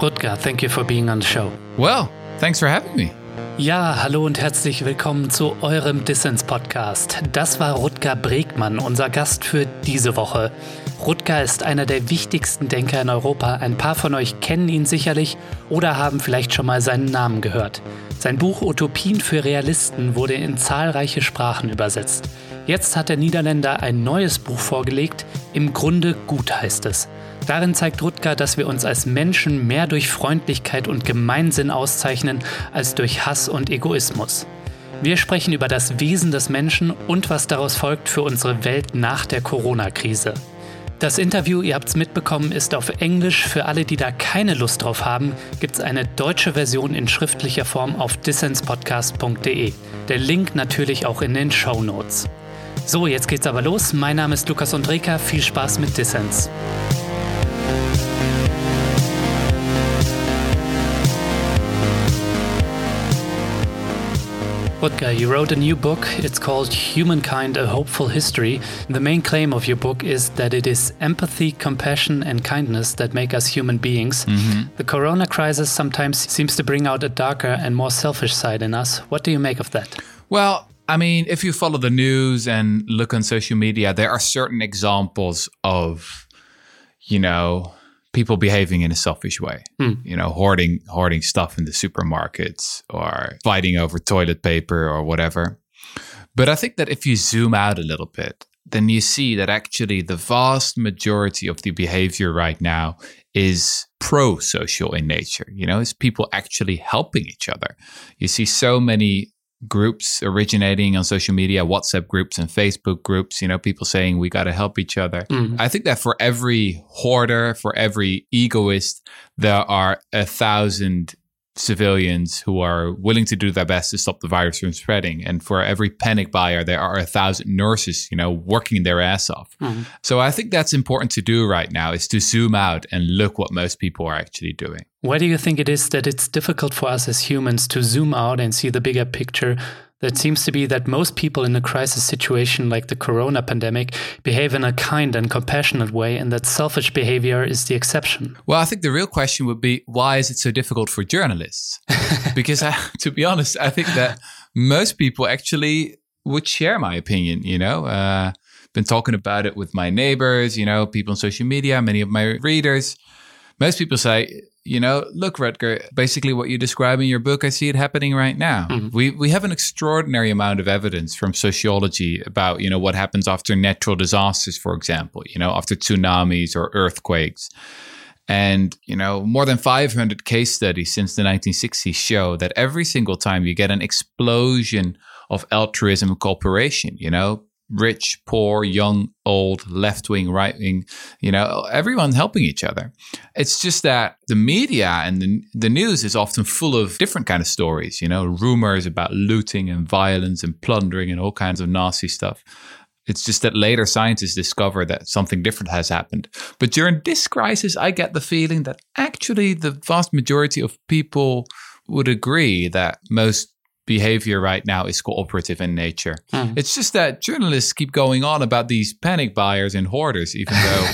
Rutger, thank you for being on the show. Well, thanks for having me. Ja, hallo und herzlich willkommen zu eurem Dissens-Podcast. Das war Rutger Bregmann, unser Gast für diese Woche. Rutger ist einer der wichtigsten Denker in Europa. Ein paar von euch kennen ihn sicherlich oder haben vielleicht schon mal seinen Namen gehört. Sein Buch Utopien für Realisten wurde in zahlreiche Sprachen übersetzt. Jetzt hat der Niederländer ein neues Buch vorgelegt. Im Grunde gut heißt es. Darin zeigt Rutger, dass wir uns als Menschen mehr durch Freundlichkeit und Gemeinsinn auszeichnen als durch Hass und Egoismus. Wir sprechen über das Wesen des Menschen und was daraus folgt für unsere Welt nach der Corona-Krise. Das Interview, ihr habt es mitbekommen, ist auf Englisch. Für alle, die da keine Lust drauf haben, gibt es eine deutsche Version in schriftlicher Form auf dissenspodcast.de. Der Link natürlich auch in den Show Notes. So, jetzt geht's aber los. Mein Name ist Lukas Undreka. Viel Spaß mit Dissens. Rutger, you wrote a new book. It's called Humankind A Hopeful History. The main claim of your book is that it is empathy, compassion, and kindness that make us human beings. Mm -hmm. The corona crisis sometimes seems to bring out a darker and more selfish side in us. What do you make of that? Well, I mean, if you follow the news and look on social media, there are certain examples of, you know, people behaving in a selfish way. Mm. You know, hoarding hoarding stuff in the supermarkets or fighting over toilet paper or whatever. But I think that if you zoom out a little bit, then you see that actually the vast majority of the behavior right now is pro social in nature. You know, it's people actually helping each other. You see so many groups originating on social media, WhatsApp groups and Facebook groups, you know, people saying we got to help each other. Mm. I think that for every hoarder, for every egoist, there are a thousand civilians who are willing to do their best to stop the virus from spreading. And for every panic buyer, there are a thousand nurses, you know, working their ass off. Mm-hmm. So I think that's important to do right now is to zoom out and look what most people are actually doing. Why do you think it is that it's difficult for us as humans to zoom out and see the bigger picture that seems to be that most people in a crisis situation like the corona pandemic behave in a kind and compassionate way, and that selfish behavior is the exception. Well, I think the real question would be why is it so difficult for journalists? because, I, to be honest, I think that most people actually would share my opinion, you know? Uh, been talking about it with my neighbors, you know, people on social media, many of my readers. Most people say you know, look, Rutger, basically what you describe in your book, I see it happening right now. Mm-hmm. We we have an extraordinary amount of evidence from sociology about, you know, what happens after natural disasters, for example, you know, after tsunamis or earthquakes. And, you know, more than 500 case studies since the 1960s show that every single time you get an explosion of altruism and cooperation, you know, rich, poor, young, old, left wing, right wing, you know, everyone helping each other. It's just that the media and the, the news is often full of different kind of stories, you know, rumors about looting and violence and plundering and all kinds of nasty stuff. It's just that later scientists discover that something different has happened. But during this crisis, I get the feeling that actually the vast majority of people would agree that most behavior right now is cooperative in nature. Hmm. It's just that journalists keep going on about these panic buyers and hoarders, even though.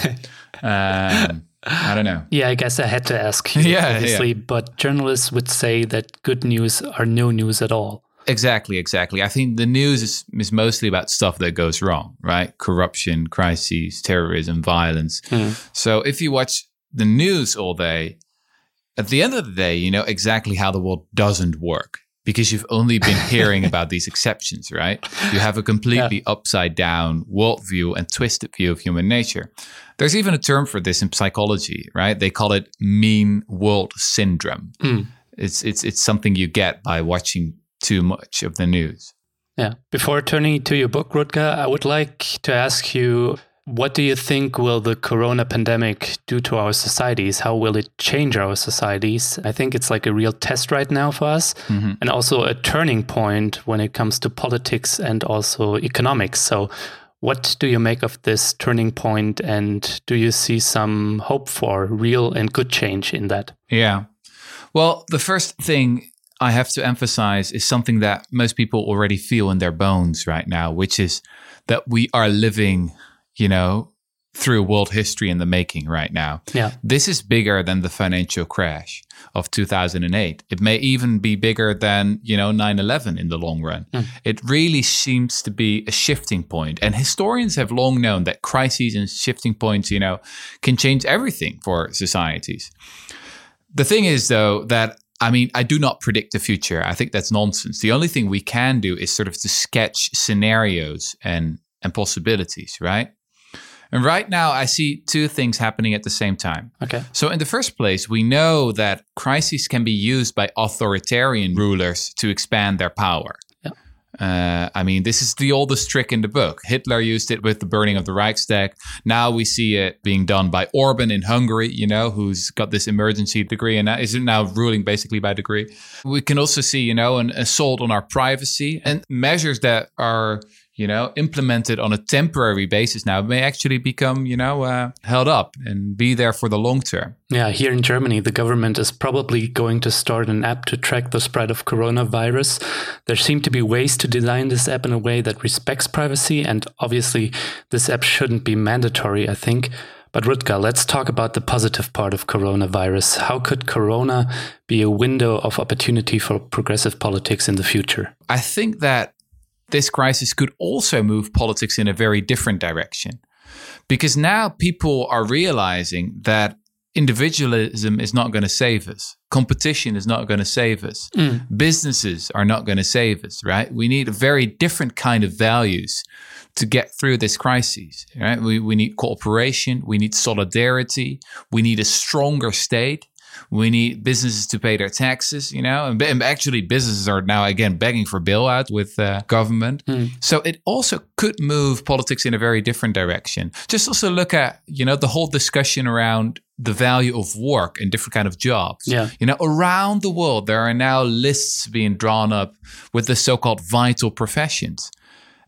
um, I don't know. Yeah, I guess I had to ask you, yeah, obviously, yeah. but journalists would say that good news are no news at all. Exactly, exactly. I think the news is, is mostly about stuff that goes wrong, right? Corruption, crises, terrorism, violence. Hmm. So if you watch the news all day, at the end of the day, you know exactly how the world doesn't work because you've only been hearing about these exceptions, right? You have a completely yeah. upside down worldview and twisted view of human nature. There's even a term for this in psychology, right? They call it mean world syndrome. Mm. It's it's it's something you get by watching too much of the news. Yeah. Before turning to your book, Rutger, I would like to ask you what do you think will the corona pandemic do to our societies? How will it change our societies? I think it's like a real test right now for us mm-hmm. and also a turning point when it comes to politics and also economics. So, what do you make of this turning point and do you see some hope for real and good change in that? Yeah. Well, the first thing I have to emphasize is something that most people already feel in their bones right now, which is that we are living you know, through world history in the making right now. Yeah. This is bigger than the financial crash of 2008. It may even be bigger than, you know, 9/11 in the long run. Mm. It really seems to be a shifting point. And historians have long known that crises and shifting points, you know, can change everything for societies. The thing is though that I mean, I do not predict the future. I think that's nonsense. The only thing we can do is sort of to sketch scenarios and and possibilities, right? And right now, I see two things happening at the same time. Okay. So, in the first place, we know that crises can be used by authoritarian rulers to expand their power. Yeah. Uh, I mean, this is the oldest trick in the book. Hitler used it with the burning of the Reichstag. Now we see it being done by Orban in Hungary, you know, who's got this emergency degree and is now ruling basically by degree. We can also see, you know, an assault on our privacy and measures that are you know, implemented on a temporary basis now may actually become, you know, uh, held up and be there for the long term. Yeah, here in Germany, the government is probably going to start an app to track the spread of coronavirus. There seem to be ways to design this app in a way that respects privacy, and obviously, this app shouldn't be mandatory, I think. But Rutger, let's talk about the positive part of coronavirus. How could corona be a window of opportunity for progressive politics in the future? I think that this crisis could also move politics in a very different direction. Because now people are realizing that individualism is not going to save us. Competition is not going to save us. Mm. Businesses are not going to save us, right? We need a very different kind of values to get through this crisis, right? We, we need cooperation, we need solidarity, we need a stronger state. We need businesses to pay their taxes, you know, and, and actually businesses are now again begging for bailout with uh, government. Mm. So it also could move politics in a very different direction. Just also look at, you know, the whole discussion around the value of work and different kind of jobs. Yeah. You know, around the world there are now lists being drawn up with the so-called vital professions.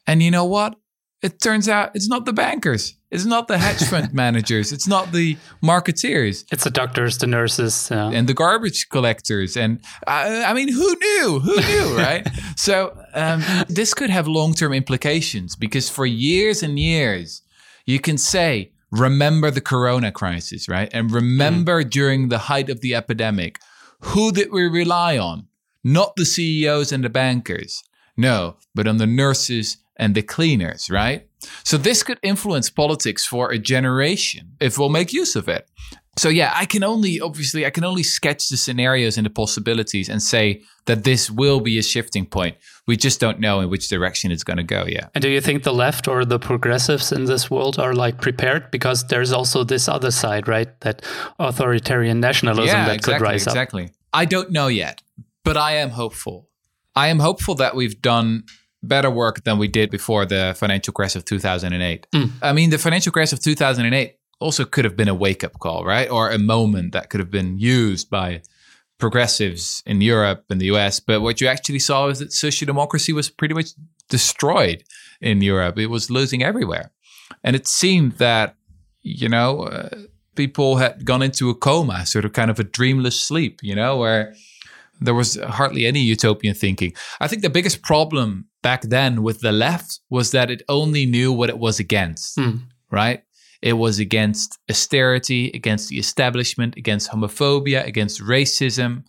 And you know what? It turns out it's not the bankers. It's not the hedge fund managers. It's not the marketeers. It's the doctors, the nurses, uh, and the garbage collectors. And I, I mean, who knew? Who knew, right? so um, this could have long term implications because for years and years, you can say, remember the corona crisis, right? And remember mm. during the height of the epidemic, who did we rely on? Not the CEOs and the bankers. No, but on the nurses and the cleaners, right? So this could influence politics for a generation if we'll make use of it. So yeah, I can only obviously I can only sketch the scenarios and the possibilities and say that this will be a shifting point. We just don't know in which direction it's going to go yet. And do you think the left or the progressives in this world are like prepared because there's also this other side, right? That authoritarian nationalism yeah, that exactly, could rise exactly. up. Exactly. I don't know yet, but I am hopeful. I am hopeful that we've done better work than we did before the financial crash of 2008. Mm. I mean, the financial crash of 2008 also could have been a wake up call, right? Or a moment that could have been used by progressives in Europe and the US. But what you actually saw is that social democracy was pretty much destroyed in Europe, it was losing everywhere. And it seemed that, you know, uh, people had gone into a coma, sort of kind of a dreamless sleep, you know, where there was hardly any utopian thinking. I think the biggest problem back then with the left was that it only knew what it was against, mm. right? It was against austerity, against the establishment, against homophobia, against racism.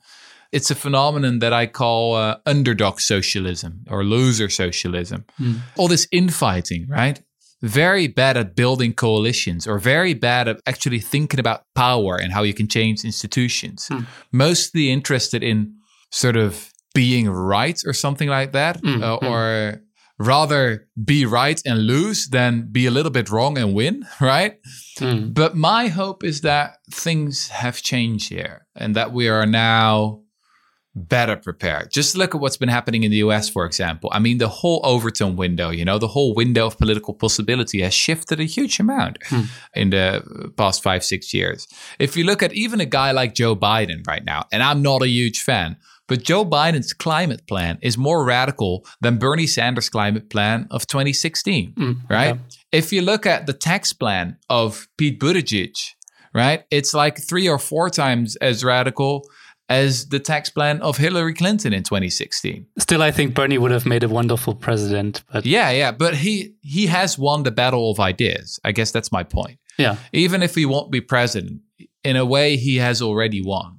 It's a phenomenon that I call uh, underdog socialism or loser socialism. Mm. All this infighting, right? Very bad at building coalitions or very bad at actually thinking about power and how you can change institutions. Mm. Mostly interested in sort of being right or something like that, mm, uh, mm. or rather be right and lose than be a little bit wrong and win, right? Mm. But my hope is that things have changed here and that we are now better prepared. Just look at what's been happening in the US, for example. I mean, the whole Overton window, you know, the whole window of political possibility has shifted a huge amount mm. in the past five, six years. If you look at even a guy like Joe Biden right now, and I'm not a huge fan, but Joe Biden's climate plan is more radical than Bernie Sanders' climate plan of 2016, mm, right? Yeah. If you look at the tax plan of Pete Buttigieg, right, it's like three or four times as radical as the tax plan of Hillary Clinton in 2016. Still, I think Bernie would have made a wonderful president. But yeah, yeah, but he he has won the battle of ideas. I guess that's my point. Yeah. Even if he won't be president, in a way, he has already won.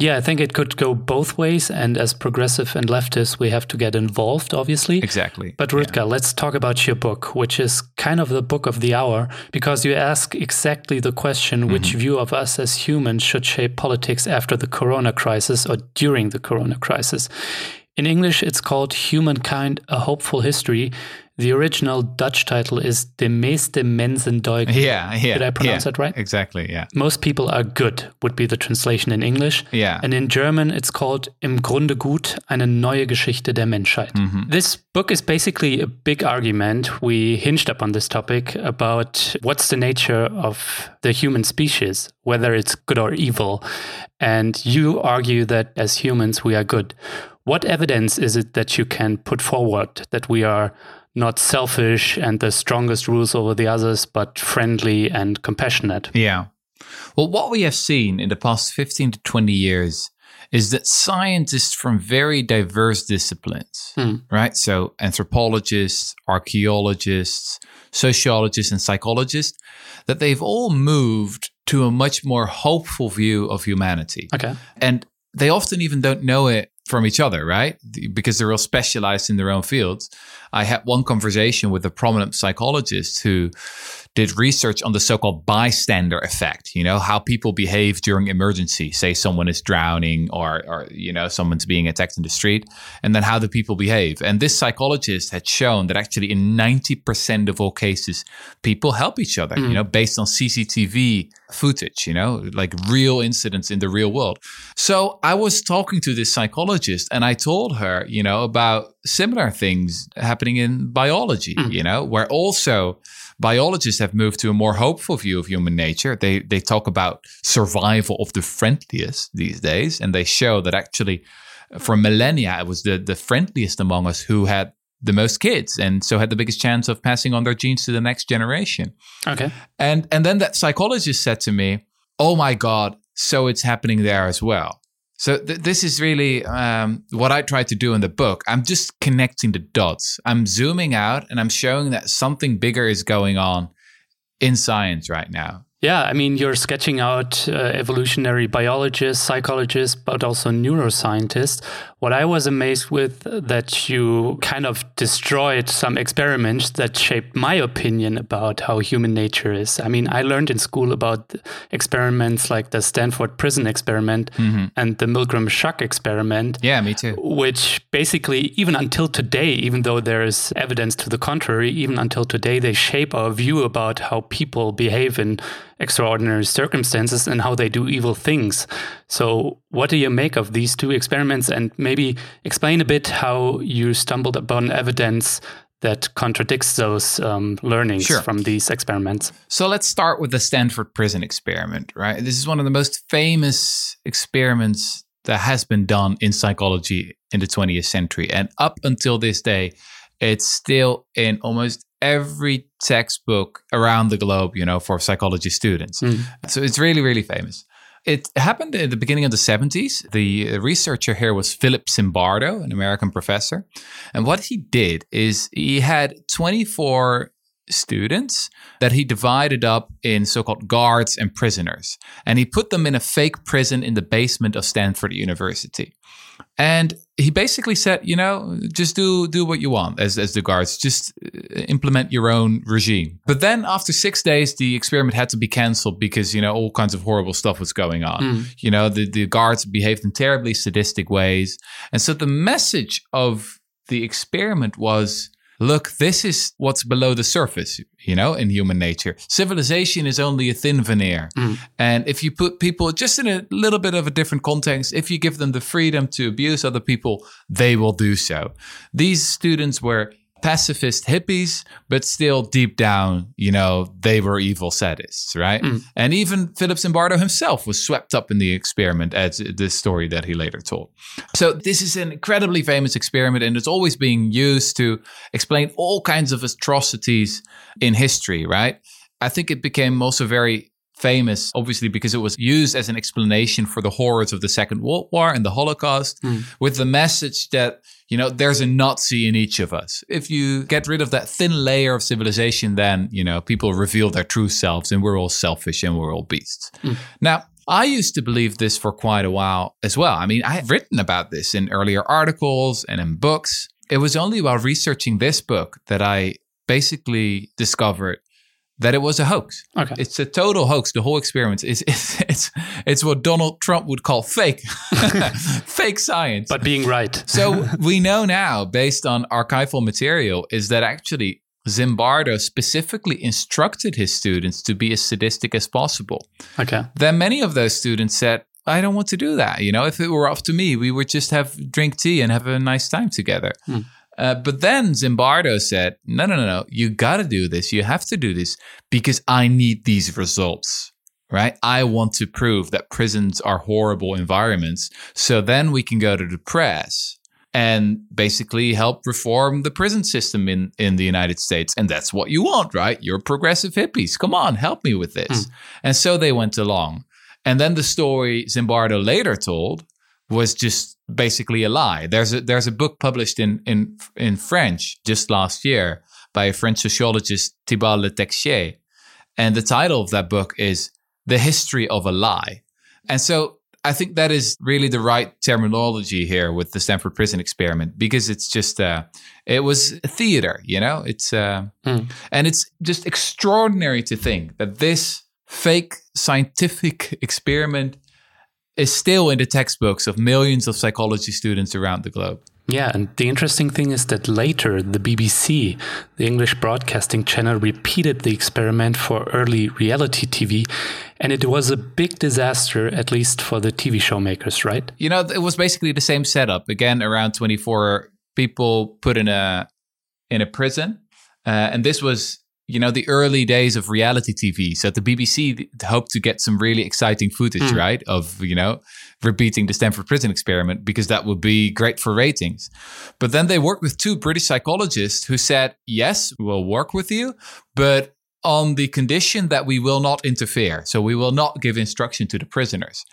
Yeah, I think it could go both ways. And as progressive and leftists, we have to get involved, obviously. Exactly. But Rutger, yeah. let's talk about your book, which is kind of the book of the hour, because you ask exactly the question mm-hmm. which view of us as humans should shape politics after the corona crisis or during the corona crisis. In English, it's called Humankind A Hopeful History. The original Dutch title is De meeste mensen deugden. Yeah, yeah. Did I pronounce yeah, that right? Exactly, yeah. Most people are good, would be the translation in English. Yeah. And in German, it's called Im Grunde gut, eine neue Geschichte der Menschheit. Mm-hmm. This book is basically a big argument. We hinged up on this topic about what's the nature of the human species, whether it's good or evil. And you argue that as humans, we are good. What evidence is it that you can put forward that we are not selfish and the strongest rules over the others, but friendly and compassionate? Yeah. Well, what we have seen in the past 15 to 20 years is that scientists from very diverse disciplines, hmm. right? So, anthropologists, archaeologists, sociologists, and psychologists, that they've all moved to a much more hopeful view of humanity. Okay. And they often even don't know it from each other, right? Because they're all specialized in their own fields. I had one conversation with a prominent psychologist who did research on the so-called bystander effect you know how people behave during emergency say someone is drowning or or you know someone's being attacked in the street and then how the people behave and this psychologist had shown that actually in 90% of all cases people help each other mm. you know based on CCTV footage you know like real incidents in the real world so i was talking to this psychologist and i told her you know about similar things happening in biology mm. you know where also biologists have moved to a more hopeful view of human nature. They they talk about survival of the friendliest these days, and they show that actually, uh, for millennia, it was the the friendliest among us who had the most kids, and so had the biggest chance of passing on their genes to the next generation. Okay, and and then that psychologist said to me, "Oh my God, so it's happening there as well." So th- this is really um, what I try to do in the book. I'm just connecting the dots. I'm zooming out and I'm showing that something bigger is going on in science right now. Yeah, I mean, you're sketching out uh, evolutionary biologists, psychologists, but also neuroscientists. What I was amazed with that you kind of destroyed some experiments that shaped my opinion about how human nature is. I mean, I learned in school about experiments like the Stanford prison experiment mm-hmm. and the Milgram shock experiment. Yeah, me too. Which basically, even until today, even though there is evidence to the contrary, even until today, they shape our view about how people behave in extraordinary circumstances and how they do evil things. So, what do you make of these two experiments? And maybe explain a bit how you stumbled upon evidence that contradicts those um, learnings sure. from these experiments. So let's start with the Stanford prison experiment, right? This is one of the most famous experiments that has been done in psychology in the 20th century. And up until this day, it's still in almost every textbook around the globe, you know, for psychology students. Mm. So it's really, really famous. It happened at the beginning of the 70s. The researcher here was Philip Zimbardo, an American professor. And what he did is he had 24 students that he divided up in so called guards and prisoners. And he put them in a fake prison in the basement of Stanford University. And he basically said, you know, just do do what you want as as the guards, just uh, implement your own regime. But then after six days, the experiment had to be canceled because you know all kinds of horrible stuff was going on. Mm. You know, the the guards behaved in terribly sadistic ways, and so the message of the experiment was look, this is what's below the surface, you know, in human nature. Civilization is only a thin veneer. Mm. And if you put people just in a little bit of a different context, if you give them the freedom to abuse other people, they will do so. These students were pacifist hippies, but still deep down, you know, they were evil sadists, right? Mm. And even Philip Zimbardo himself was swept up in the experiment as this story that he later told. So this is an incredibly famous experiment and it's always being used to explain all kinds of atrocities in history, right? I think it became also very famous, obviously, because it was used as an explanation for the horrors of the Second World War and the Holocaust, mm. with the message that, you know, there's a Nazi in each of us. If you get rid of that thin layer of civilization, then, you know, people reveal their true selves and we're all selfish and we're all beasts. Mm. Now, I used to believe this for quite a while as well. I mean, I have written about this in earlier articles and in books. It was only while researching this book that I basically discovered that it was a hoax. Okay. It's a total hoax. The whole experiment is it's it's, it's what Donald Trump would call fake, fake science. But being right. so we know now, based on archival material, is that actually Zimbardo specifically instructed his students to be as sadistic as possible. Okay. Then many of those students said, I don't want to do that. You know, if it were up to me, we would just have drink tea and have a nice time together. Hmm. Uh, but then Zimbardo said, no, no, no, no, you got to do this. You have to do this because I need these results, right? I want to prove that prisons are horrible environments. So then we can go to the press and basically help reform the prison system in, in the United States. And that's what you want, right? You're progressive hippies. Come on, help me with this. Hmm. And so they went along. And then the story Zimbardo later told was just basically a lie. There's a there's a book published in in in French just last year by a French sociologist Thibault Le Texier, and the title of that book is "The History of a Lie." And so I think that is really the right terminology here with the Stanford Prison Experiment because it's just uh, it was a theater, you know. It's uh, mm. and it's just extraordinary to think that this fake scientific experiment is still in the textbooks of millions of psychology students around the globe. Yeah, and the interesting thing is that later the BBC, the English broadcasting channel, repeated the experiment for early reality TV, and it was a big disaster, at least for the TV show makers, right? You know, it was basically the same setup. Again, around 24 people put in a in a prison, uh, and this was you know the early days of reality TV. So the BBC hoped to get some really exciting footage, mm. right, of you know repeating the Stanford Prison experiment because that would be great for ratings. But then they worked with two British psychologists who said, "Yes, we'll work with you, but." On the condition that we will not interfere. So we will not give instruction to the prisoners.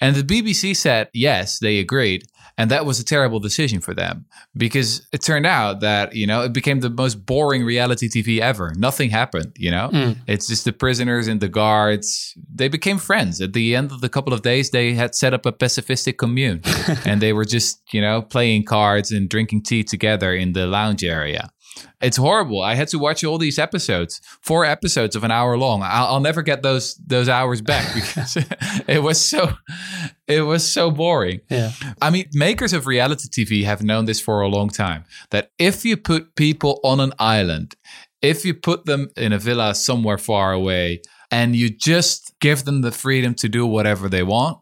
And the BBC said, yes, they agreed. And that was a terrible decision for them because it turned out that, you know, it became the most boring reality TV ever. Nothing happened, you know? Mm. It's just the prisoners and the guards. They became friends. At the end of the couple of days, they had set up a pacifistic commune and they were just, you know, playing cards and drinking tea together in the lounge area. It's horrible. I had to watch all these episodes, four episodes of an hour long. I'll, I'll never get those those hours back because it was so it was so boring. Yeah. I mean, makers of reality TV have known this for a long time. That if you put people on an island, if you put them in a villa somewhere far away, and you just give them the freedom to do whatever they want,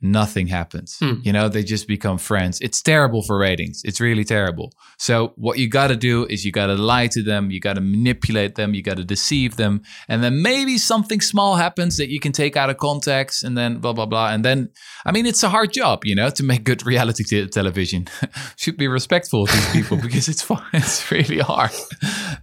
nothing happens. Hmm. You know, they just become friends. It's terrible for ratings. It's really terrible. So, what you got to do is you got to lie to them, you got to manipulate them, you got to deceive them. And then maybe something small happens that you can take out of context and then blah, blah, blah. And then, I mean, it's a hard job, you know, to make good reality television. Should be respectful of these people because it's fun. It's really hard.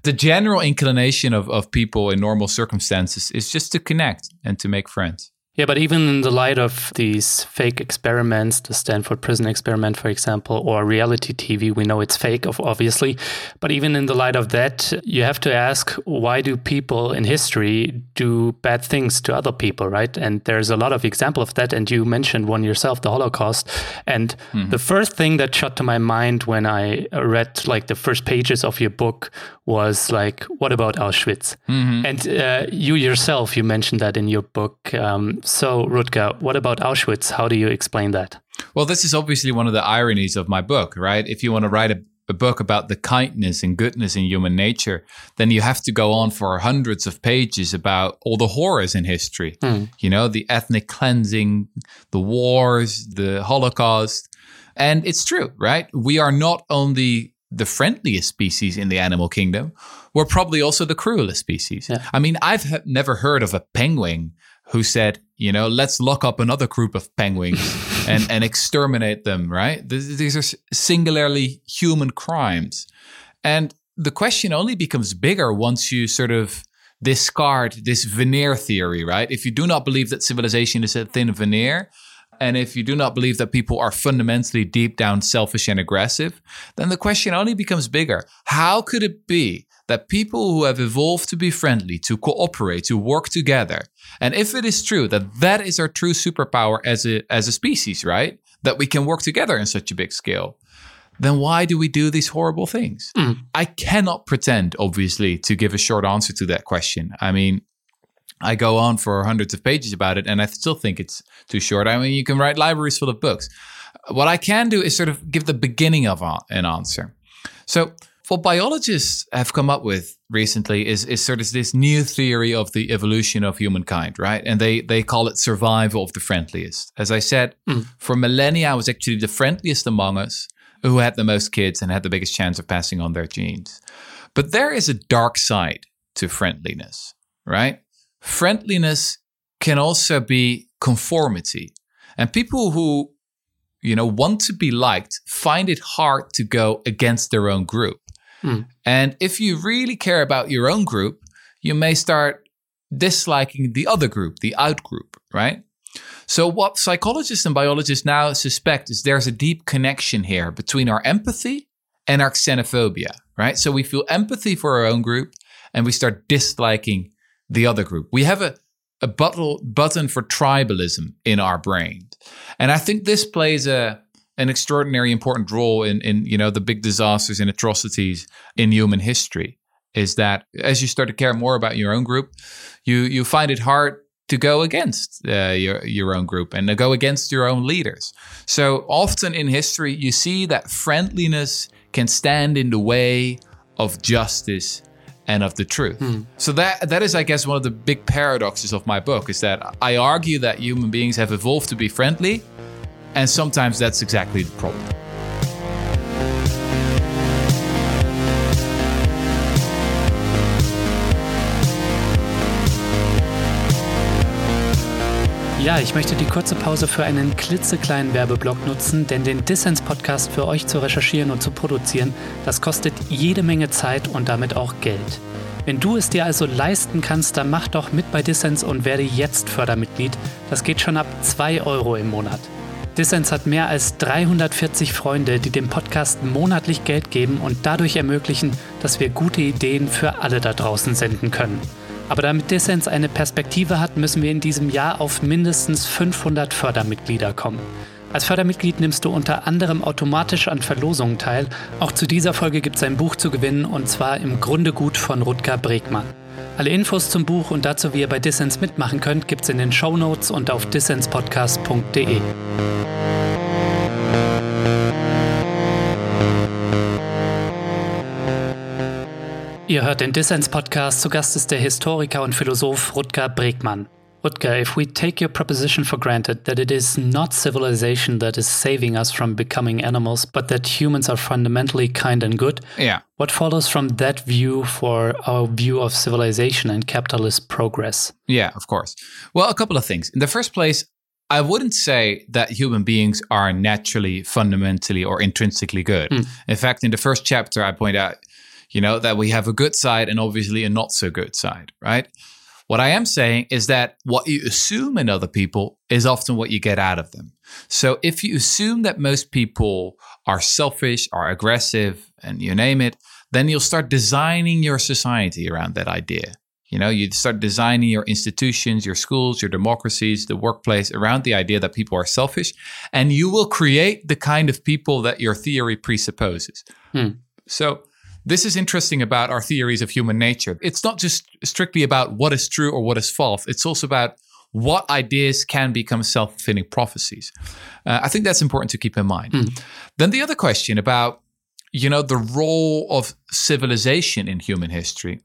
the general inclination of, of people in normal circumstances is just to connect and to make friends. Yeah, but even in the light of these fake experiments, the Stanford Prison experiment, for example, or reality TV, we know it's fake, obviously. But even in the light of that, you have to ask why do people in history do bad things to other people, right? And there's a lot of example of that. And you mentioned one yourself, the Holocaust. And mm-hmm. the first thing that shot to my mind when I read like the first pages of your book was like, what about Auschwitz? Mm-hmm. And uh, you yourself, you mentioned that in your book. Um, so, Rutger, what about Auschwitz? How do you explain that? Well, this is obviously one of the ironies of my book, right? If you want to write a, a book about the kindness and goodness in human nature, then you have to go on for hundreds of pages about all the horrors in history. Mm. You know, the ethnic cleansing, the wars, the Holocaust. And it's true, right? We are not only the friendliest species in the animal kingdom, we're probably also the cruelest species. Yeah. I mean, I've never heard of a penguin who said, you know, let's lock up another group of penguins and, and exterminate them, right? These are singularly human crimes. And the question only becomes bigger once you sort of discard this veneer theory, right? If you do not believe that civilization is a thin veneer, and if you do not believe that people are fundamentally deep down selfish and aggressive, then the question only becomes bigger. How could it be that people who have evolved to be friendly, to cooperate, to work together, and if it is true that that is our true superpower as a, as a species, right? That we can work together in such a big scale, then why do we do these horrible things? Mm. I cannot pretend, obviously, to give a short answer to that question. I mean, I go on for hundreds of pages about it, and I still think it's too short. I mean, you can write libraries full of books. What I can do is sort of give the beginning of an answer. So, what biologists have come up with recently is, is sort of this new theory of the evolution of humankind, right? And they, they call it survival of the friendliest. As I said, mm. for millennia, I was actually the friendliest among us who had the most kids and had the biggest chance of passing on their genes. But there is a dark side to friendliness, right? Friendliness can also be conformity. And people who, you know, want to be liked find it hard to go against their own group. Hmm. And if you really care about your own group, you may start disliking the other group, the out group, right? So, what psychologists and biologists now suspect is there's a deep connection here between our empathy and our xenophobia, right? So, we feel empathy for our own group and we start disliking the other group. We have a, a button for tribalism in our brain. And I think this plays a an extraordinary important role in, in you know the big disasters and atrocities in human history is that as you start to care more about your own group, you you find it hard to go against uh, your your own group and to go against your own leaders. So often in history, you see that friendliness can stand in the way of justice and of the truth. Hmm. So that that is, I guess, one of the big paradoxes of my book is that I argue that human beings have evolved to be friendly, and sometimes that's exactly the problem. Ja, ich möchte die kurze Pause für einen klitzekleinen Werbeblock nutzen, denn den Dissens-Podcast für euch zu recherchieren und zu produzieren, das kostet jede Menge Zeit und damit auch Geld. Wenn du es dir also leisten kannst, dann mach doch mit bei Dissens und werde jetzt Fördermitglied. Das geht schon ab 2 Euro im Monat. Dissens hat mehr als 340 Freunde, die dem Podcast monatlich Geld geben und dadurch ermöglichen, dass wir gute Ideen für alle da draußen senden können. Aber damit Dissens eine Perspektive hat, müssen wir in diesem Jahr auf mindestens 500 Fördermitglieder kommen. Als Fördermitglied nimmst du unter anderem automatisch an Verlosungen teil. Auch zu dieser Folge gibt es ein Buch zu gewinnen und zwar im Grunde gut von Rutger Bregmann. Alle Infos zum Buch und dazu, wie ihr bei Dissens mitmachen könnt, gibt es in den Show Notes und auf dissenspodcast.de. Ihr hört den Dissens-Podcast. Zu Gast ist der Historiker und Philosoph Rutger Bregmann. Rutger, if we take your proposition for granted that it is not civilization that is saving us from becoming animals, but that humans are fundamentally kind and good, yeah. what follows from that view for our view of civilization and capitalist progress? Yeah, of course. Well, a couple of things. In the first place, I wouldn't say that human beings are naturally, fundamentally, or intrinsically good. Mm. In fact, in the first chapter, I point out you know, that we have a good side and obviously a not so good side, right? What I am saying is that what you assume in other people is often what you get out of them. So if you assume that most people are selfish, are aggressive, and you name it, then you'll start designing your society around that idea. You know, you start designing your institutions, your schools, your democracies, the workplace around the idea that people are selfish, and you will create the kind of people that your theory presupposes. Hmm. So this is interesting about our theories of human nature. It's not just strictly about what is true or what is false, it's also about what ideas can become self fulfilling prophecies. Uh, I think that's important to keep in mind. Mm. Then the other question about you know the role of civilization in human history.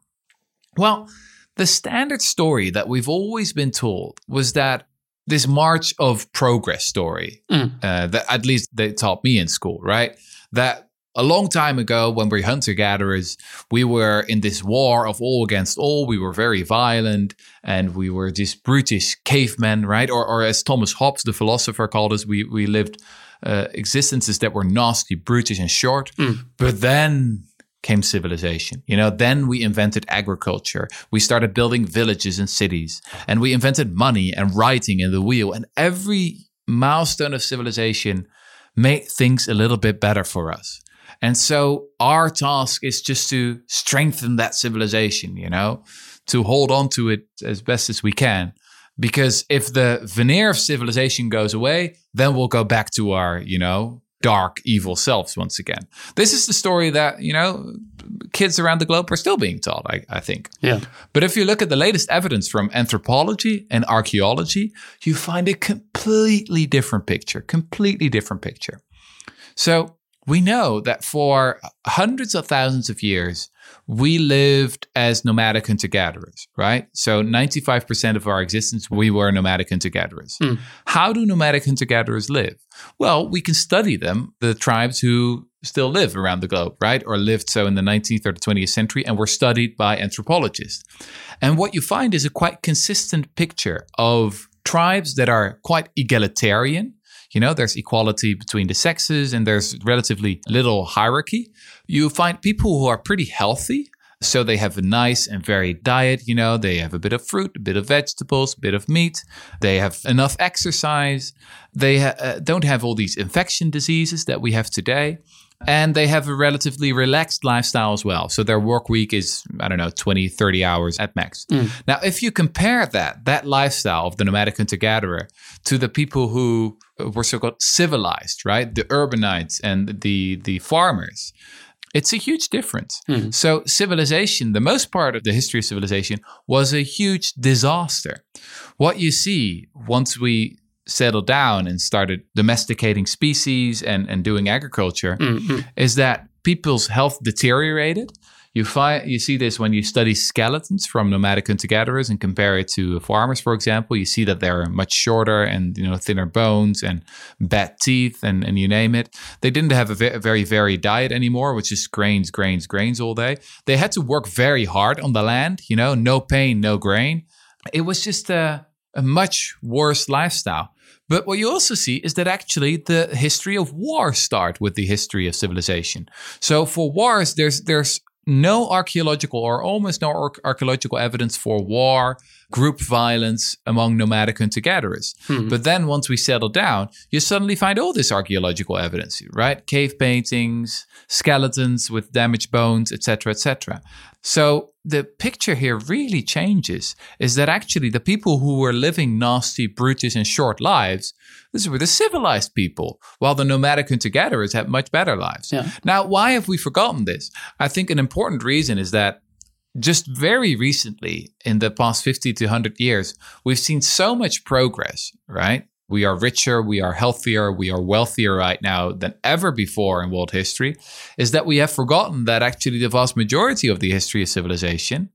Well, the standard story that we've always been told was that this march of progress story mm. uh, that at least they taught me in school, right? That a long time ago, when we were hunter gatherers, we were in this war of all against all. We were very violent and we were these brutish cavemen, right? Or, or as Thomas Hobbes, the philosopher, called us, we, we lived uh, existences that were nasty, brutish, and short. Mm. But then came civilization. You know, then we invented agriculture. We started building villages and cities, and we invented money and writing and the wheel. And every milestone of civilization made things a little bit better for us. And so our task is just to strengthen that civilization, you know, to hold on to it as best as we can. Because if the veneer of civilization goes away, then we'll go back to our, you know, dark, evil selves once again. This is the story that, you know, kids around the globe are still being taught, I, I think. Yeah. But if you look at the latest evidence from anthropology and archaeology, you find a completely different picture, completely different picture. So we know that for hundreds of thousands of years, we lived as nomadic hunter gatherers, right? So 95% of our existence, we were nomadic hunter gatherers. Mm. How do nomadic hunter gatherers live? Well, we can study them, the tribes who still live around the globe, right? Or lived so in the 19th or the 20th century and were studied by anthropologists. And what you find is a quite consistent picture of tribes that are quite egalitarian you know, there's equality between the sexes and there's relatively little hierarchy. You find people who are pretty healthy. So they have a nice and varied diet, you know, they have a bit of fruit, a bit of vegetables, a bit of meat. They have enough exercise. They ha- uh, don't have all these infection diseases that we have today and they have a relatively relaxed lifestyle as well. So their work week is, I don't know, 20, 30 hours at max. Mm. Now, if you compare that, that lifestyle of the nomadic hunter gatherer to the people who were so called civilized, right? The urbanites and the, the farmers, it's a huge difference. Mm. So, civilization, the most part of the history of civilization, was a huge disaster. What you see once we settled down and started domesticating species and, and doing agriculture mm-hmm. is that people's health deteriorated. You find you see this when you study skeletons from nomadic hunter-gatherers and compare it to farmers, for example. You see that they're much shorter and you know thinner bones and bad teeth and, and you name it. They didn't have a, ve- a very varied diet anymore, which is grains, grains, grains all day. They had to work very hard on the land. You know, no pain, no grain. It was just a, a much worse lifestyle. But what you also see is that actually the history of war start with the history of civilization. So for wars, there's there's no archaeological or almost no archaeological evidence for war, group violence among nomadic hunter gatherers. Hmm. But then once we settle down, you suddenly find all this archaeological evidence, right? Cave paintings, skeletons with damaged bones, etc., etc. So the picture here really changes is that actually the people who were living nasty, brutish, and short lives, these were the civilized people, while the nomadic hunter gatherers had much better lives. Yeah. Now, why have we forgotten this? I think an important reason is that just very recently, in the past 50 to 100 years, we've seen so much progress, right? We are richer, we are healthier, we are wealthier right now than ever before in world history, is that we have forgotten that actually the vast majority of the history of civilization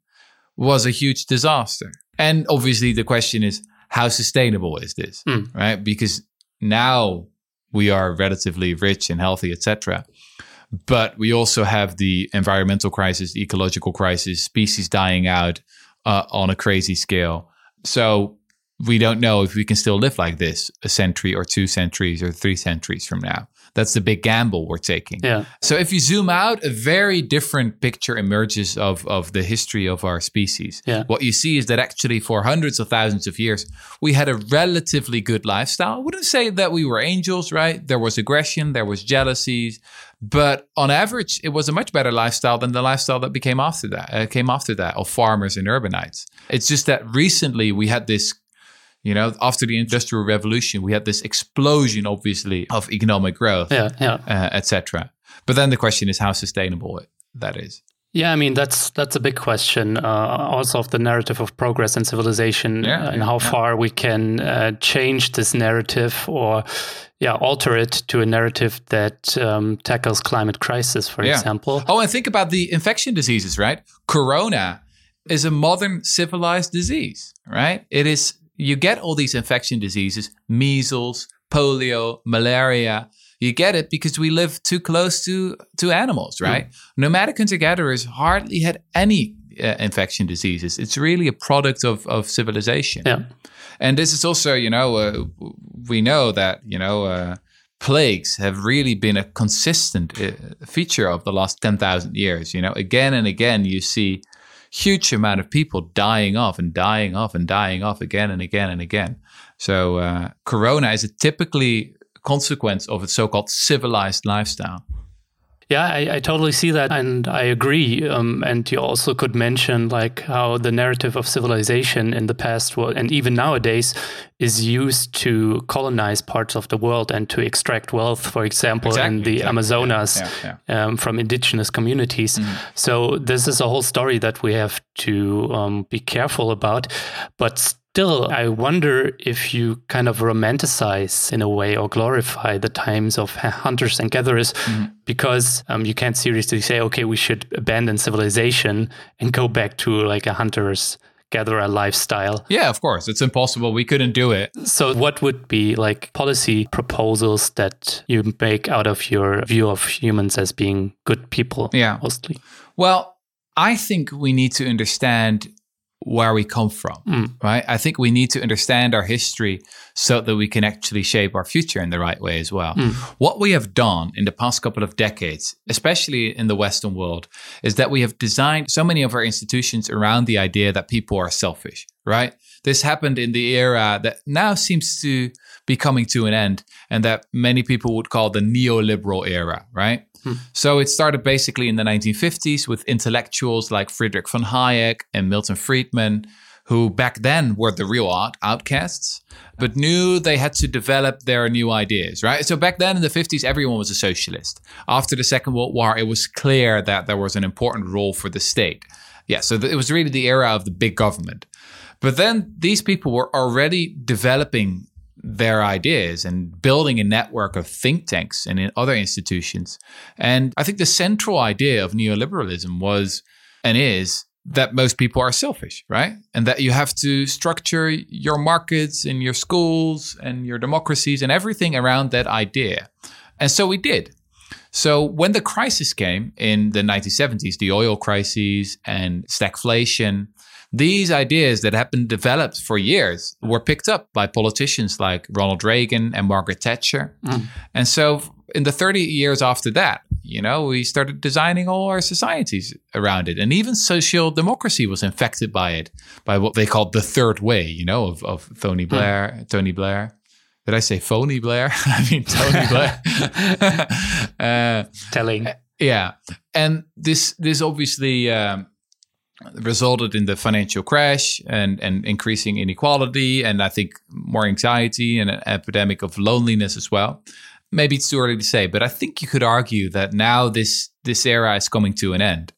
was a huge disaster. And obviously, the question is, how sustainable is this, mm. right? Because now we are relatively rich and healthy, etc. But we also have the environmental crisis, the ecological crisis, species dying out uh, on a crazy scale. So we don't know if we can still live like this a century or two centuries or three centuries from now. That's the big gamble we're taking. Yeah. So if you zoom out, a very different picture emerges of, of the history of our species. Yeah. What you see is that actually for hundreds of thousands of years, we had a relatively good lifestyle. I wouldn't say that we were angels, right? There was aggression, there was jealousies, but on average, it was a much better lifestyle than the lifestyle that became after that, uh, came after that of farmers and urbanites. It's just that recently we had this you know, after the Industrial Revolution, we had this explosion, obviously, of economic growth, yeah, yeah. Uh, etc. But then the question is how sustainable that is. Yeah, I mean that's that's a big question. Uh, also of the narrative of progress and civilization, yeah, uh, and how yeah. far we can uh, change this narrative or, yeah, alter it to a narrative that um, tackles climate crisis, for yeah. example. Oh, and think about the infection diseases, right? Corona is a modern civilized disease, right? It is you get all these infection diseases, measles, polio, malaria. You get it because we live too close to, to animals, right? Mm. Nomadic hunter gatherers hardly had any uh, infection diseases. It's really a product of, of civilization. Yeah. And this is also, you know, uh, we know that, you know, uh, plagues have really been a consistent uh, feature of the last 10,000 years. You know, again and again, you see huge amount of people dying off and dying off and dying off again and again and again. So, uh, Corona is a typically consequence of a so called civilized lifestyle. Yeah, I, I, totally see that, and I agree. Um, and you also could mention like how the narrative of civilization in the past, and even nowadays, is used to colonize parts of the world and to extract wealth. For example, exactly, in the exactly. Amazonas yeah, yeah, yeah. Um, from indigenous communities. Mm. So this is a whole story that we have to um, be careful about. But Still, I wonder if you kind of romanticize in a way or glorify the times of hunters and gatherers mm-hmm. because um, you can't seriously say, okay, we should abandon civilization and go back to like a hunter's gatherer lifestyle. Yeah, of course. It's impossible. We couldn't do it. So, what would be like policy proposals that you make out of your view of humans as being good people? Yeah. Mostly. Well, I think we need to understand where we come from, mm. right? I think we need to understand our history so that we can actually shape our future in the right way as well. Mm. What we have done in the past couple of decades, especially in the Western world, is that we have designed so many of our institutions around the idea that people are selfish, right? This happened in the era that now seems to be coming to an end and that many people would call the neoliberal era, right? Hmm. So it started basically in the 1950s with intellectuals like Friedrich von Hayek and Milton Friedman, who back then were the real out- outcasts, but knew they had to develop their new ideas, right? So back then in the 50s, everyone was a socialist. After the Second World War, it was clear that there was an important role for the state. Yeah, so th- it was really the era of the big government. But then these people were already developing their ideas and building a network of think tanks and in other institutions. And I think the central idea of neoliberalism was and is that most people are selfish, right? And that you have to structure your markets and your schools and your democracies and everything around that idea. And so we did. So when the crisis came in the 1970s, the oil crisis and stagflation, these ideas that had been developed for years were picked up by politicians like Ronald Reagan and Margaret Thatcher. Mm. And so in the 30 years after that, you know, we started designing all our societies around it. And even social democracy was infected by it, by what they called the third way, you know, of, of Tony hmm. Blair, mm. Tony Blair. Did I say phony Blair? I mean Tony Blair. uh, Telling. Yeah, and this this obviously um, resulted in the financial crash and, and increasing inequality and I think more anxiety and an epidemic of loneliness as well. Maybe it's too early to say, but I think you could argue that now this this era is coming to an end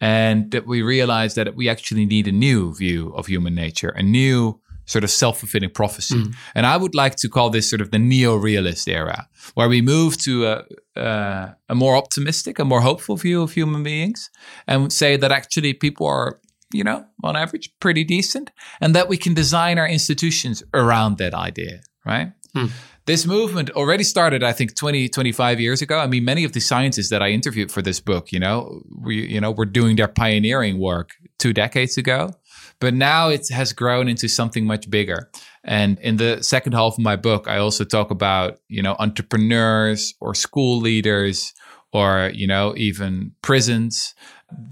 and that we realize that we actually need a new view of human nature, a new sort of self-fulfilling prophecy. Mm. And I would like to call this sort of the neo-realist era, where we move to a, uh, a more optimistic, a more hopeful view of human beings, and say that actually people are, you know, on average, pretty decent, and that we can design our institutions around that idea, right? Mm. This movement already started, I think, 20, 25 years ago. I mean, many of the scientists that I interviewed for this book, you know, we, you know, were doing their pioneering work two decades ago. But now it has grown into something much bigger. And in the second half of my book, I also talk about, you know, entrepreneurs or school leaders or, you know, even prisons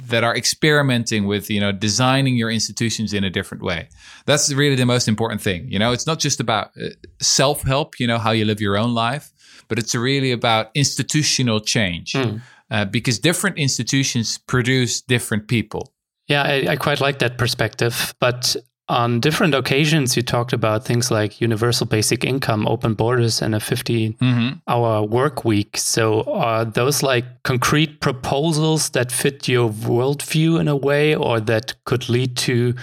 that are experimenting with, you know, designing your institutions in a different way. That's really the most important thing. You know, it's not just about uh, self help, you know, how you live your own life, but it's really about institutional change. Mm. Uh, because different institutions produce different people. Yeah, I, I quite like that perspective. But on different occasions, you talked about things like universal basic income, open borders, and a 50 mm-hmm. hour work week. So, are those like concrete proposals that fit your worldview in a way, or that could lead to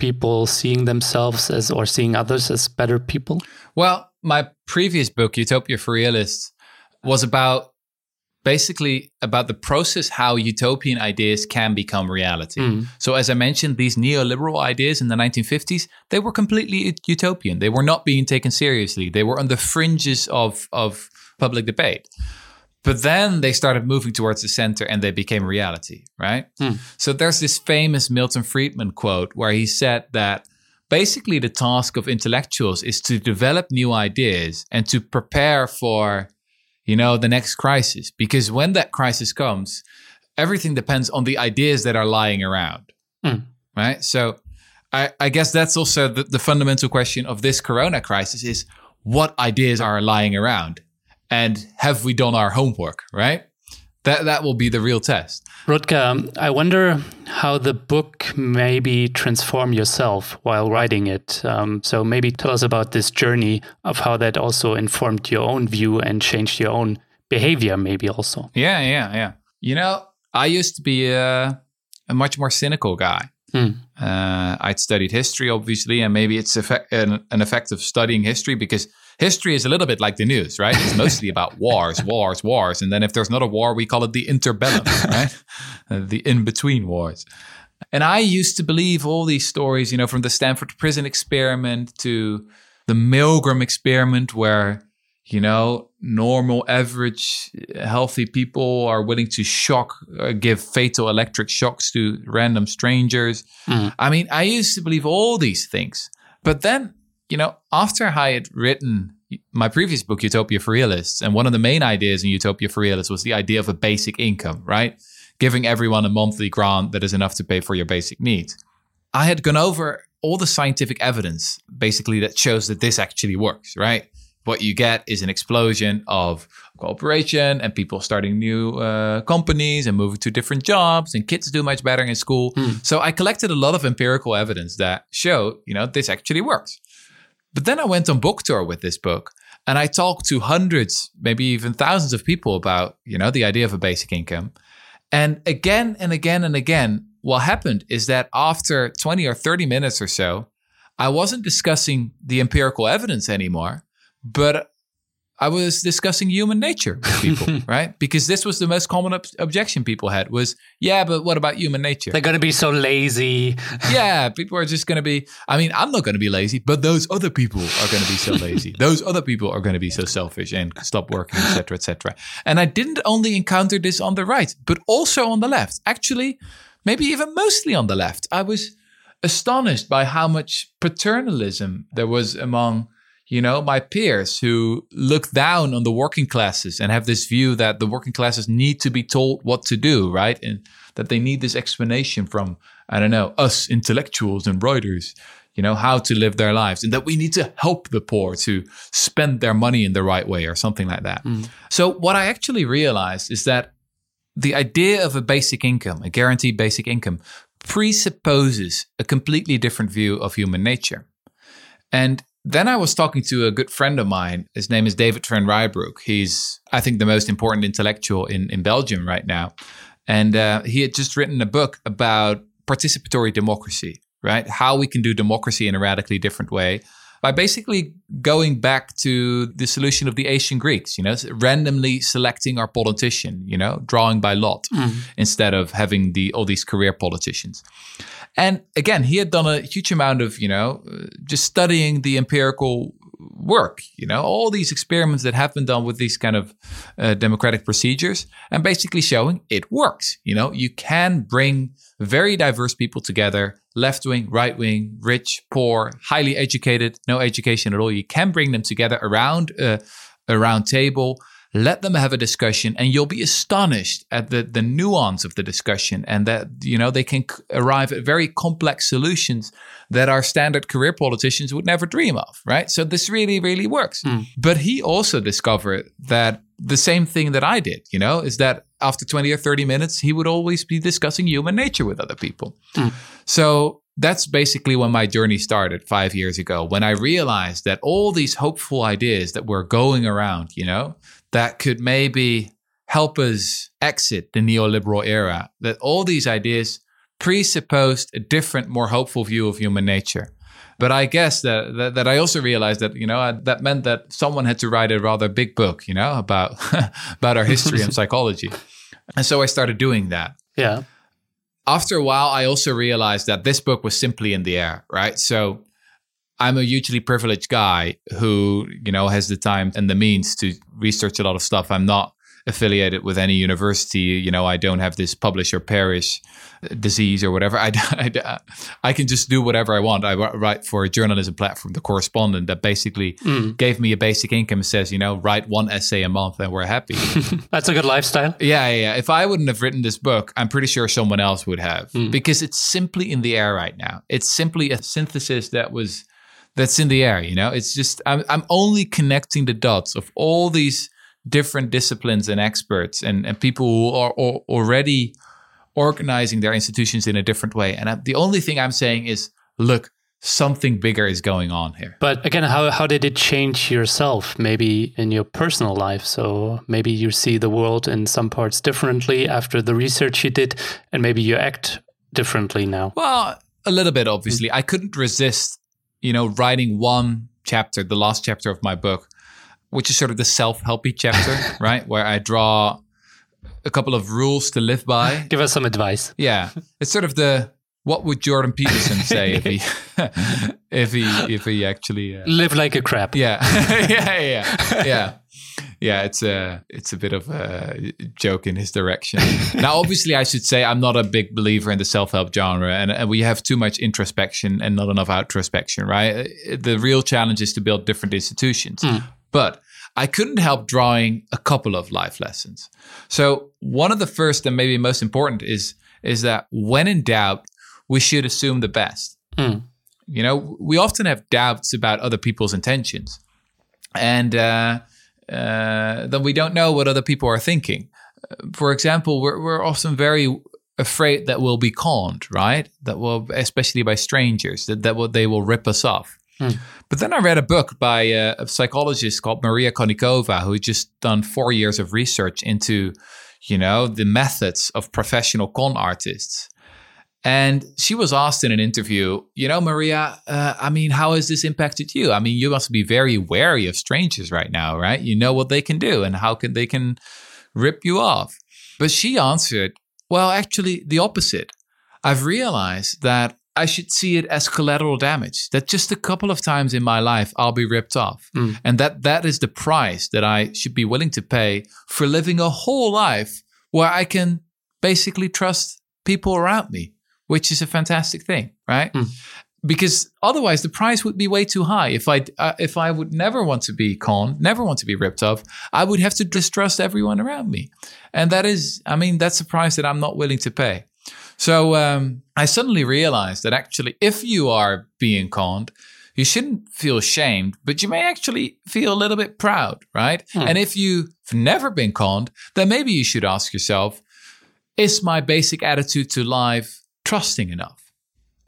people seeing themselves as or seeing others as better people? Well, my previous book, Utopia for Realists, was about basically about the process how utopian ideas can become reality. Mm. So as I mentioned these neoliberal ideas in the 1950s they were completely utopian. They were not being taken seriously. They were on the fringes of of public debate. But then they started moving towards the center and they became reality, right? Mm. So there's this famous Milton Friedman quote where he said that basically the task of intellectuals is to develop new ideas and to prepare for you know, the next crisis. Because when that crisis comes, everything depends on the ideas that are lying around. Mm. Right. So I, I, guess that's also the, the fundamental question of this corona crisis is what ideas are lying around? And have we done our homework, right? That that will be the real test. Rutger, I wonder how the book maybe transformed yourself while writing it. Um, so maybe tell us about this journey of how that also informed your own view and changed your own behavior, maybe also. Yeah, yeah, yeah. You know, I used to be a, a much more cynical guy. Hmm. Uh, I'd studied history, obviously, and maybe it's effect, an, an effect of studying history because history is a little bit like the news, right? It's mostly about wars, wars, wars. And then if there's not a war, we call it the interbellum, right? Uh, the in between wars. And I used to believe all these stories, you know, from the Stanford prison experiment to the Milgram experiment, where, you know, normal, average, healthy people are willing to shock, uh, give fatal electric shocks to random strangers. Mm. I mean, I used to believe all these things. But then you know, after I had written my previous book, Utopia for Realists, and one of the main ideas in Utopia for Realists was the idea of a basic income, right? Giving everyone a monthly grant that is enough to pay for your basic needs. I had gone over all the scientific evidence, basically, that shows that this actually works, right? What you get is an explosion of cooperation and people starting new uh, companies and moving to different jobs and kids do much better in school. Mm. So I collected a lot of empirical evidence that show, you know, this actually works. But then I went on book tour with this book and I talked to hundreds, maybe even thousands of people about, you know, the idea of a basic income. And again and again and again, what happened is that after 20 or 30 minutes or so, I wasn't discussing the empirical evidence anymore, but I was discussing human nature with people, right? Because this was the most common ob- objection people had was, yeah, but what about human nature? They're going to be so lazy. yeah, people are just going to be, I mean, I'm not going to be lazy, but those other people are going to be so lazy. those other people are going to be so selfish and stop working, etc., etc. And I didn't only encounter this on the right, but also on the left. Actually, maybe even mostly on the left. I was astonished by how much paternalism there was among you know, my peers who look down on the working classes and have this view that the working classes need to be told what to do, right? And that they need this explanation from, I don't know, us intellectuals and writers, you know, how to live their lives and that we need to help the poor to spend their money in the right way or something like that. Mm. So, what I actually realized is that the idea of a basic income, a guaranteed basic income, presupposes a completely different view of human nature. And then I was talking to a good friend of mine. His name is David Van Reybrouck. He's, I think, the most important intellectual in, in Belgium right now. And uh, he had just written a book about participatory democracy, right? How we can do democracy in a radically different way by basically going back to the solution of the ancient Greeks, you know, randomly selecting our politician, you know, drawing by lot mm. instead of having the all these career politicians. And again, he had done a huge amount of, you know, just studying the empirical work, you know, all these experiments that have been done with these kind of uh, democratic procedures and basically showing it works. You know, you can bring very diverse people together left wing, right wing, rich, poor, highly educated, no education at all. You can bring them together around uh, a round table let them have a discussion and you'll be astonished at the, the nuance of the discussion and that you know they can arrive at very complex solutions that our standard career politicians would never dream of right so this really really works mm. but he also discovered that the same thing that i did you know is that after 20 or 30 minutes he would always be discussing human nature with other people mm. so that's basically when my journey started five years ago when i realized that all these hopeful ideas that were going around you know that could maybe help us exit the neoliberal era. That all these ideas presupposed a different, more hopeful view of human nature. But I guess that, that, that I also realized that you know I, that meant that someone had to write a rather big book, you know, about about our history and psychology, and so I started doing that. Yeah. After a while, I also realized that this book was simply in the air, right? So I'm a hugely privileged guy who, you know, has the time and the means to research a lot of stuff. I'm not affiliated with any university. You know, I don't have this publish or perish disease or whatever. I, I, I can just do whatever I want. I write for a journalism platform, The Correspondent, that basically mm. gave me a basic income and says, you know, write one essay a month and we're happy. That's a good lifestyle. Yeah, yeah. If I wouldn't have written this book, I'm pretty sure someone else would have mm. because it's simply in the air right now. It's simply a synthesis that was that's in the air. You know, it's just I'm I'm only connecting the dots of all these different disciplines and experts and and people who are, are already organizing their institutions in a different way. And I, the only thing I'm saying is, look, something bigger is going on here. But again, how, how did it change yourself, maybe in your personal life? So maybe you see the world in some parts differently after the research you did, and maybe you act differently now. Well, a little bit, obviously. I couldn't resist, you know, writing one chapter, the last chapter of my book, which is sort of the self-helpy chapter, right? Where I draw a couple of rules to live by. Give us some advice. Yeah, it's sort of the what would Jordan Peterson say if he if he if he actually uh, live like a crap? Yeah, yeah, yeah, yeah. Yeah, it's a it's a bit of a joke in his direction. now, obviously, I should say I'm not a big believer in the self help genre, and, and we have too much introspection and not enough outrospection. Right? The real challenge is to build different institutions. Mm. But I couldn't help drawing a couple of life lessons. So one of the first and maybe most important is is that when in doubt, we should assume the best. Mm. You know, we often have doubts about other people's intentions, and uh, uh, then we don't know what other people are thinking. For example, we're we're often very afraid that we'll be conned, right? That will, especially by strangers, that that will, they will rip us off. Mm. But then I read a book by a, a psychologist called Maria Konnikova, who just done four years of research into, you know, the methods of professional con artists. And she was asked in an interview, you know, Maria, uh, I mean, how has this impacted you? I mean, you must be very wary of strangers right now, right? You know what they can do and how can they can rip you off. But she answered, well, actually, the opposite. I've realized that I should see it as collateral damage. That just a couple of times in my life I'll be ripped off. Mm. And that that is the price that I should be willing to pay for living a whole life where I can basically trust people around me, which is a fantastic thing, right? Mm. Because otherwise the price would be way too high. If I uh, if I would never want to be conned, never want to be ripped off, I would have to distrust everyone around me. And that is I mean that's a price that I'm not willing to pay. So um, I suddenly realized that actually, if you are being conned, you shouldn't feel ashamed, but you may actually feel a little bit proud, right? Hmm. And if you've never been conned, then maybe you should ask yourself, is my basic attitude to life trusting enough?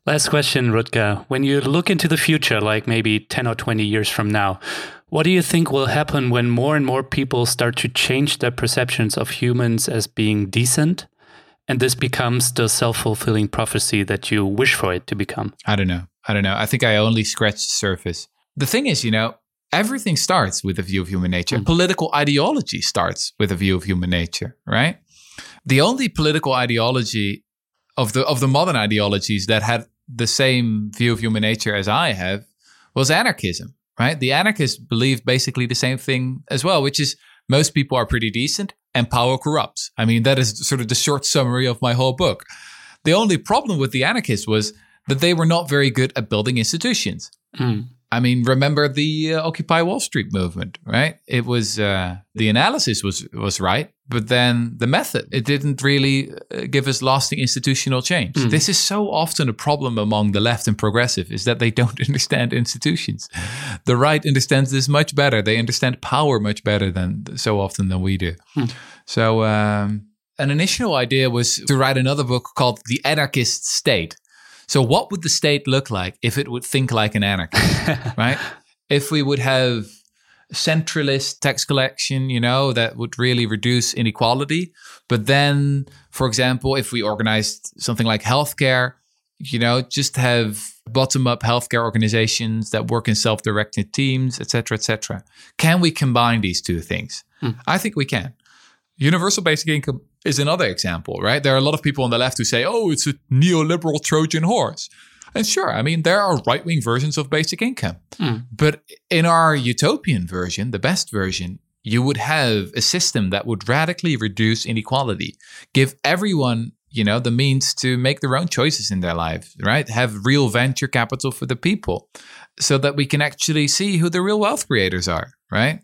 Last question, Rutger. When you look into the future, like maybe 10 or 20 years from now, what do you think will happen when more and more people start to change their perceptions of humans as being decent and this becomes the self-fulfilling prophecy that you wish for it to become i don't know i don't know i think i only scratched the surface the thing is you know everything starts with a view of human nature mm. political ideology starts with a view of human nature right the only political ideology of the of the modern ideologies that had the same view of human nature as i have was anarchism right the anarchists believed basically the same thing as well which is most people are pretty decent and power corrupts. I mean, that is sort of the short summary of my whole book. The only problem with the anarchists was that they were not very good at building institutions. Mm. I mean, remember the uh, Occupy Wall Street movement, right? It was uh, the analysis was was right, but then the method it didn't really uh, give us lasting institutional change. Mm. This is so often a problem among the left and progressive is that they don't understand institutions. The right understands this much better. They understand power much better than so often than we do. Mm. So. Um, an initial idea was to write another book called The Anarchist State so, what would the state look like if it would think like an anarchist, right? If we would have centralist tax collection, you know, that would really reduce inequality. But then, for example, if we organized something like healthcare, you know, just have bottom up healthcare organizations that work in self directed teams, et cetera, et cetera. Can we combine these two things? Hmm. I think we can. Universal basic income is another example, right? There are a lot of people on the left who say, oh, it's a neoliberal Trojan horse. And sure, I mean, there are right wing versions of basic income. Mm. But in our utopian version, the best version, you would have a system that would radically reduce inequality, give everyone you know the means to make their own choices in their life right have real venture capital for the people so that we can actually see who the real wealth creators are right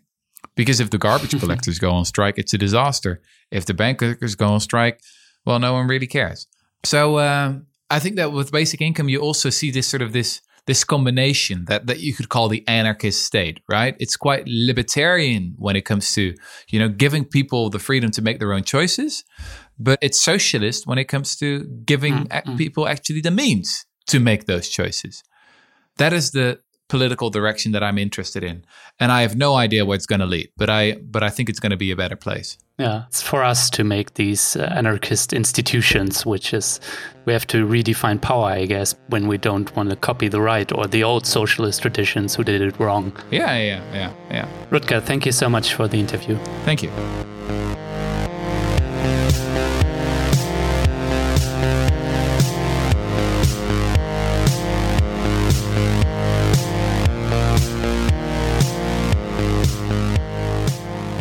because if the garbage collectors go on strike it's a disaster if the bankers go on strike well no one really cares so um, i think that with basic income you also see this sort of this this combination that, that you could call the anarchist state, right? It's quite libertarian when it comes to, you know, giving people the freedom to make their own choices, but it's socialist when it comes to giving mm-hmm. people actually the means to make those choices. That is the political direction that I'm interested in, and I have no idea where it's going to lead. But I, but I think it's going to be a better place. Yeah, it's for us to make these uh, anarchist institutions, which is we have to redefine power, I guess, when we don't want to copy the right or the old socialist traditions who did it wrong. Yeah, yeah, yeah, yeah. Rutger, thank you so much for the interview. Thank you.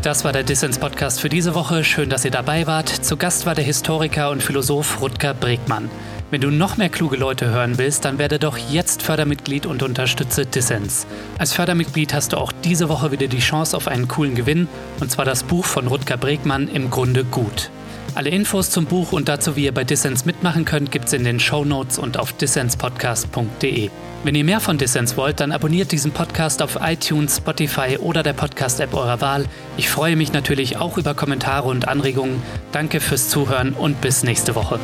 Das war der Dissens-Podcast für diese Woche. Schön, dass ihr dabei wart. Zu Gast war der Historiker und Philosoph Rutger Bregmann. Wenn du noch mehr kluge Leute hören willst, dann werde doch jetzt Fördermitglied und unterstütze Dissens. Als Fördermitglied hast du auch diese Woche wieder die Chance auf einen coolen Gewinn, und zwar das Buch von Rutger Bregmann im Grunde gut. Alle Infos zum Buch und dazu, wie ihr bei Dissens mitmachen könnt, gibt's in den Show Notes und auf dissenspodcast.de. Wenn ihr mehr von Dissens wollt, dann abonniert diesen Podcast auf iTunes, Spotify oder der Podcast-App eurer Wahl. Ich freue mich natürlich auch über Kommentare und Anregungen. Danke fürs Zuhören und bis nächste Woche.